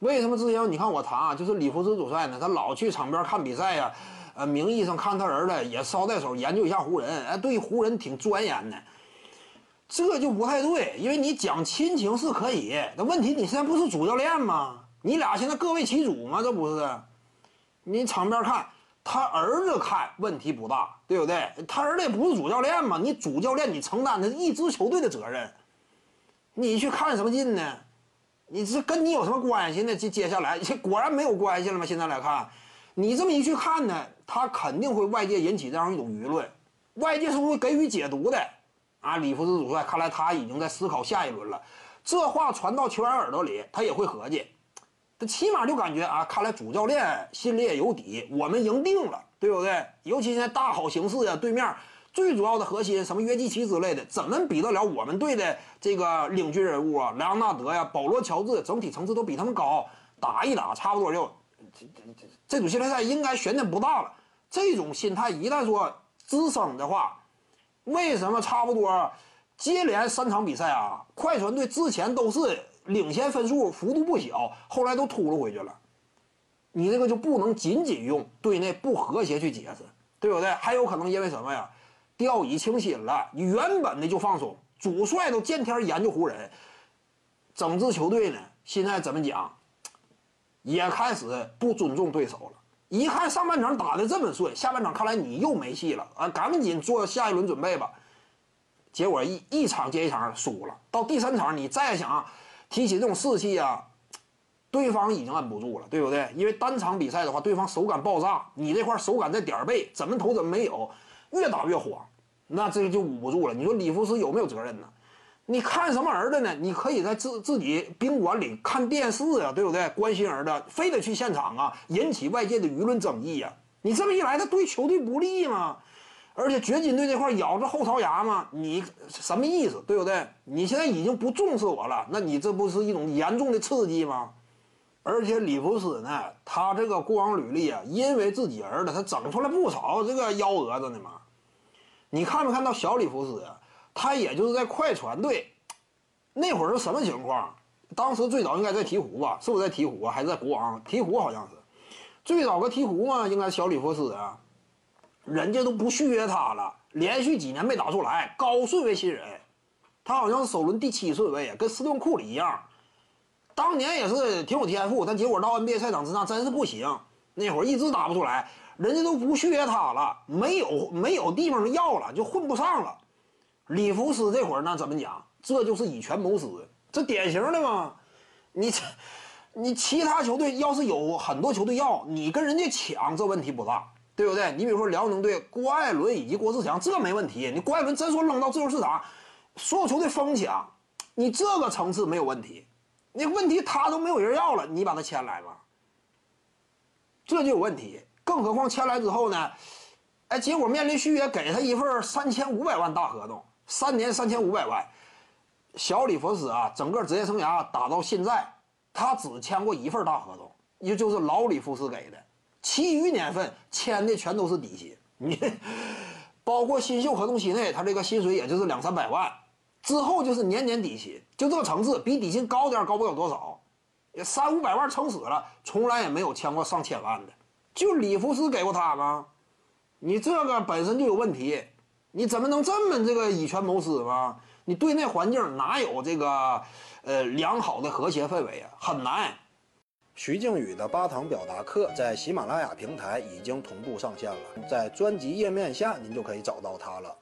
为什么之前你看我谈啊，就是里弗斯主帅呢，他老去场边看比赛呀，呃，名义上看他儿子也捎带手研究一下湖人，哎，对湖人挺钻研的，这就不太对，因为你讲亲情是可以，那问题你现在不是主教练吗？你俩现在各为其主吗？这不是？你场边看他儿子看问题不大，对不对？他儿子也不是主教练嘛，你主教练你承担的是一支球队的责任，你去看什么劲呢？你这跟你有什么关系呢？接接下来果然没有关系了吗？现在来看，你这么一去看呢，他肯定会外界引起这样一种舆论，外界是会给予解读的。啊，里弗斯主帅看来他已经在思考下一轮了。这话传到球员耳朵里，他也会合计，他起码就感觉啊，看来主教练心里也有底，我们赢定了，对不对？尤其现在大好形势呀，对面。最主要的核心，什么约基奇之类的，怎么比得了我们队的这个领军人物啊？莱昂纳德呀，保罗乔治，整体层次都比他们高，打一打，差不多就这这这这组系列赛应该悬念不大了。这种心态一旦说滋生的话，为什么差不多接连三场比赛啊？快船队之前都是领先分数幅度不小，后来都秃噜回去了。你这个就不能仅仅用队内不和谐去解释，对不对？还有可能因为什么呀？掉以轻心了，你原本的就放松，主帅都见天研究湖人，整支球队呢，现在怎么讲，也开始不尊重对手了。一看上半场打的这么顺，下半场看来你又没戏了啊，赶紧做下一轮准备吧。结果一一场接一场输了，到第三场你再想提起这种士气啊，对方已经摁不住了，对不对？因为单场比赛的话，对方手感爆炸，你这块手感在点儿背，怎么投怎么没有。越打越慌，那这个就捂不住了。你说里弗斯有没有责任呢？你看什么儿子呢？你可以在自自己宾馆里看电视啊，对不对？关心儿子，非得去现场啊，引起外界的舆论争议呀。你这么一来，他对球队不利吗？而且掘金队这块咬着后槽牙嘛，你什么意思？对不对？你现在已经不重视我了，那你这不是一种严重的刺激吗？而且里弗斯呢，他这个过往履历啊，因为自己儿子，他整出来不少这个幺蛾子呢嘛。你看没看到小里弗斯啊？他也就是在快船队那会儿是什么情况？当时最早应该在鹈鹕吧？是不是在鹈鹕啊？还是在国王？鹈鹕好像是最早个鹈鹕嘛，应该小里弗斯啊。人家都不续约他了，连续几年没打出来，高顺位新人，他好像是首轮第七顺位，跟斯顿库里一样。当年也是挺有天赋，但结果到 NBA 赛场之上真是不行。那会儿一直打不出来，人家都不续约他了，没有没有地方要了，就混不上了。里弗斯这会儿那怎么讲？这就是以权谋私，这典型的嘛。你这，你其他球队要是有很多球队要你跟人家抢，这问题不大，对不对？你比如说辽宁队郭艾伦以及郭志强，这没问题。你郭艾伦真说扔到自由市场，所有球队疯抢，你这个层次没有问题。那问题他都没有人要了，你把他签来吧，这就有问题。更何况签来之后呢，哎，结果面临续约，给他一份三千五百万大合同，三年三千五百万。小里弗斯啊，整个职业生涯打到现在，他只签过一份大合同，也就是老里弗斯给的，其余年份签的全都是底薪。你 包括新秀合同期内，他这个薪水也就是两三百万。之后就是年年底薪，就这个层次，比底薪高点高不了多少，也三五百万撑死了，从来也没有签过上千万的，就里弗斯给过他吗？你这个本身就有问题，你怎么能这么这个以权谋私吗？你对内环境哪有这个呃良好的和谐氛围啊？很难。徐静宇的八堂表达课在喜马拉雅平台已经同步上线了，在专辑页面下您就可以找到它了。